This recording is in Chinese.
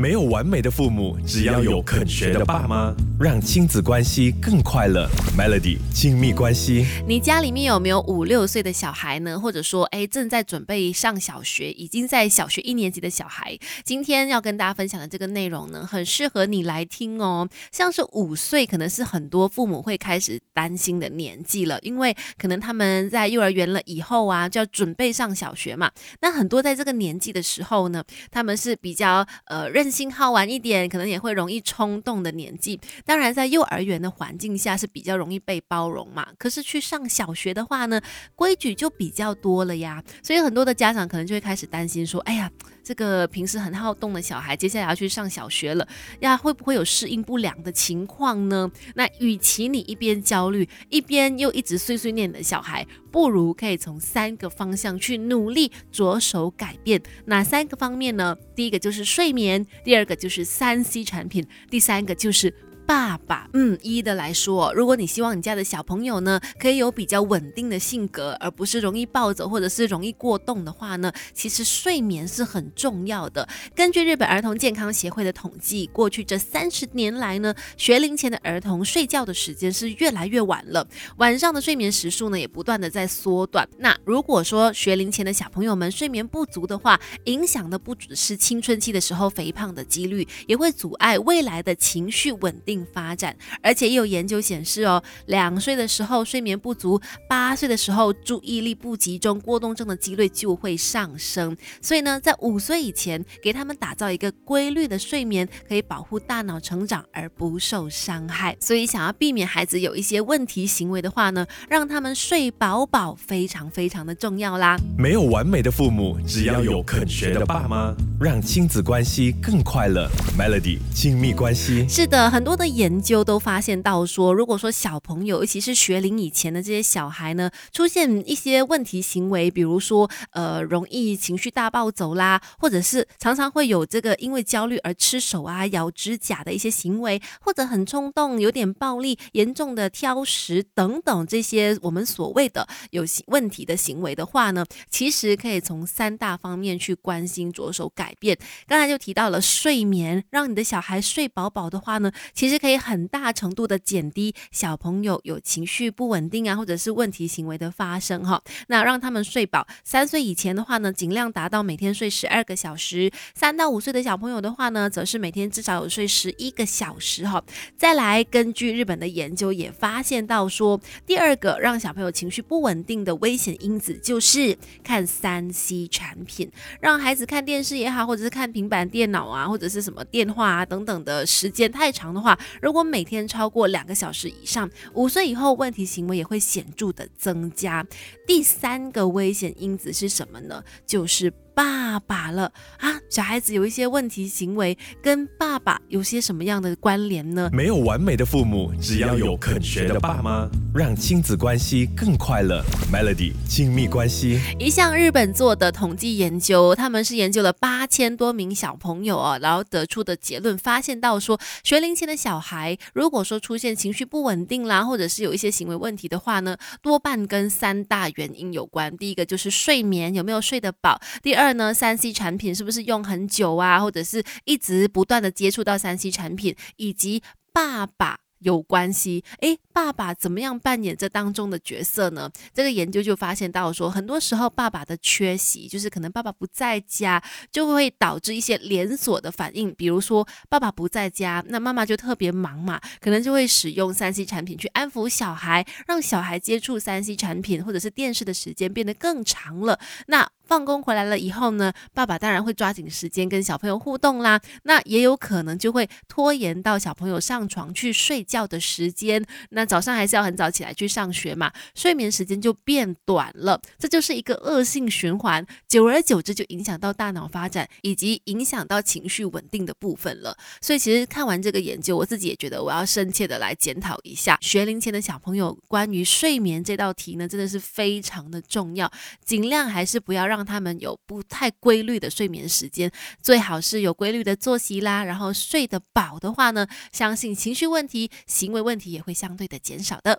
没有完美的父母，只要有肯学的爸妈，让亲子关系更快乐。Melody 亲密关系，你家里面有没有五六岁的小孩呢？或者说，哎，正在准备上小学，已经在小学一年级的小孩？今天要跟大家分享的这个内容呢，很适合你来听哦。像是五岁，可能是很多父母会开始担心的年纪了，因为可能他们在幼儿园了以后啊，就要准备上小学嘛。那很多在这个年纪的时候呢，他们是比较呃心好玩一点，可能也会容易冲动的年纪。当然，在幼儿园的环境下是比较容易被包容嘛。可是去上小学的话呢，规矩就比较多了呀。所以很多的家长可能就会开始担心说：“哎呀，这个平时很好动的小孩，接下来要去上小学了呀，会不会有适应不良的情况呢？”那与其你一边焦虑，一边又一直碎碎念的小孩，不如可以从三个方向去努力着手改变。哪三个方面呢？第一个就是睡眠，第二个就是三 C 产品，第三个就是。爸爸，嗯，一一的来说，如果你希望你家的小朋友呢，可以有比较稳定的性格，而不是容易暴走或者是容易过动的话呢，其实睡眠是很重要的。根据日本儿童健康协会的统计，过去这三十年来呢，学龄前的儿童睡觉的时间是越来越晚了，晚上的睡眠时数呢也不断的在缩短。那如果说学龄前的小朋友们睡眠不足的话，影响的不只是青春期的时候肥胖的几率，也会阻碍未来的情绪稳定。发展，而且也有研究显示哦，两岁的时候睡眠不足，八岁的时候注意力不集中、过动症的几率就会上升。所以呢，在五岁以前，给他们打造一个规律的睡眠，可以保护大脑成长而不受伤害。所以，想要避免孩子有一些问题行为的话呢，让他们睡饱饱非常非常的重要啦。没有完美的父母，只要有肯学的爸妈，让亲子关系更快乐。Melody 亲密关系是的，很多的。研究都发现到说，如果说小朋友，尤其是学龄以前的这些小孩呢，出现一些问题行为，比如说呃，容易情绪大暴走啦，或者是常常会有这个因为焦虑而吃手啊、咬指甲的一些行为，或者很冲动、有点暴力、严重的挑食等等这些我们所谓的有问题的行为的话呢，其实可以从三大方面去关心着手改变。刚才就提到了睡眠，让你的小孩睡饱饱的话呢，其实。可以很大程度的减低小朋友有情绪不稳定啊，或者是问题行为的发生哈。那让他们睡饱，三岁以前的话呢，尽量达到每天睡十二个小时；三到五岁的小朋友的话呢，则是每天至少有睡十一个小时哈。再来，根据日本的研究也发现到说，第二个让小朋友情绪不稳定的危险因子就是看三 C 产品，让孩子看电视也好，或者是看平板电脑啊，或者是什么电话啊等等的时间太长的话。如果每天超过两个小时以上，五岁以后问题行为也会显著的增加。第三个危险因子是什么呢？就是。爸爸了啊！小孩子有一些问题行为，跟爸爸有些什么样的关联呢？没有完美的父母，只要有肯学的爸妈，让亲子关系更快乐。Melody 亲密关系一项日本做的统计研究，他们是研究了八千多名小朋友啊，然后得出的结论，发现到说，学龄前的小孩，如果说出现情绪不稳定啦，或者是有一些行为问题的话呢，多半跟三大原因有关。第一个就是睡眠有没有睡得饱，第呢，三 C 产品是不是用很久啊，或者是一直不断的接触到三 C 产品，以及爸爸。有关系，诶，爸爸怎么样扮演这当中的角色呢？这个研究就发现到说，很多时候爸爸的缺席，就是可能爸爸不在家，就会导致一些连锁的反应。比如说，爸爸不在家，那妈妈就特别忙嘛，可能就会使用三 C 产品去安抚小孩，让小孩接触三 C 产品或者是电视的时间变得更长了。那放工回来了以后呢，爸爸当然会抓紧时间跟小朋友互动啦。那也有可能就会拖延到小朋友上床去睡。觉的时间，那早上还是要很早起来去上学嘛，睡眠时间就变短了，这就是一个恶性循环，久而久之就影响到大脑发展以及影响到情绪稳定的部分了。所以其实看完这个研究，我自己也觉得我要深切的来检讨一下学龄前的小朋友关于睡眠这道题呢，真的是非常的重要，尽量还是不要让他们有不太规律的睡眠时间，最好是有规律的作息啦，然后睡得饱的话呢，相信情绪问题。行为问题也会相对的减少的。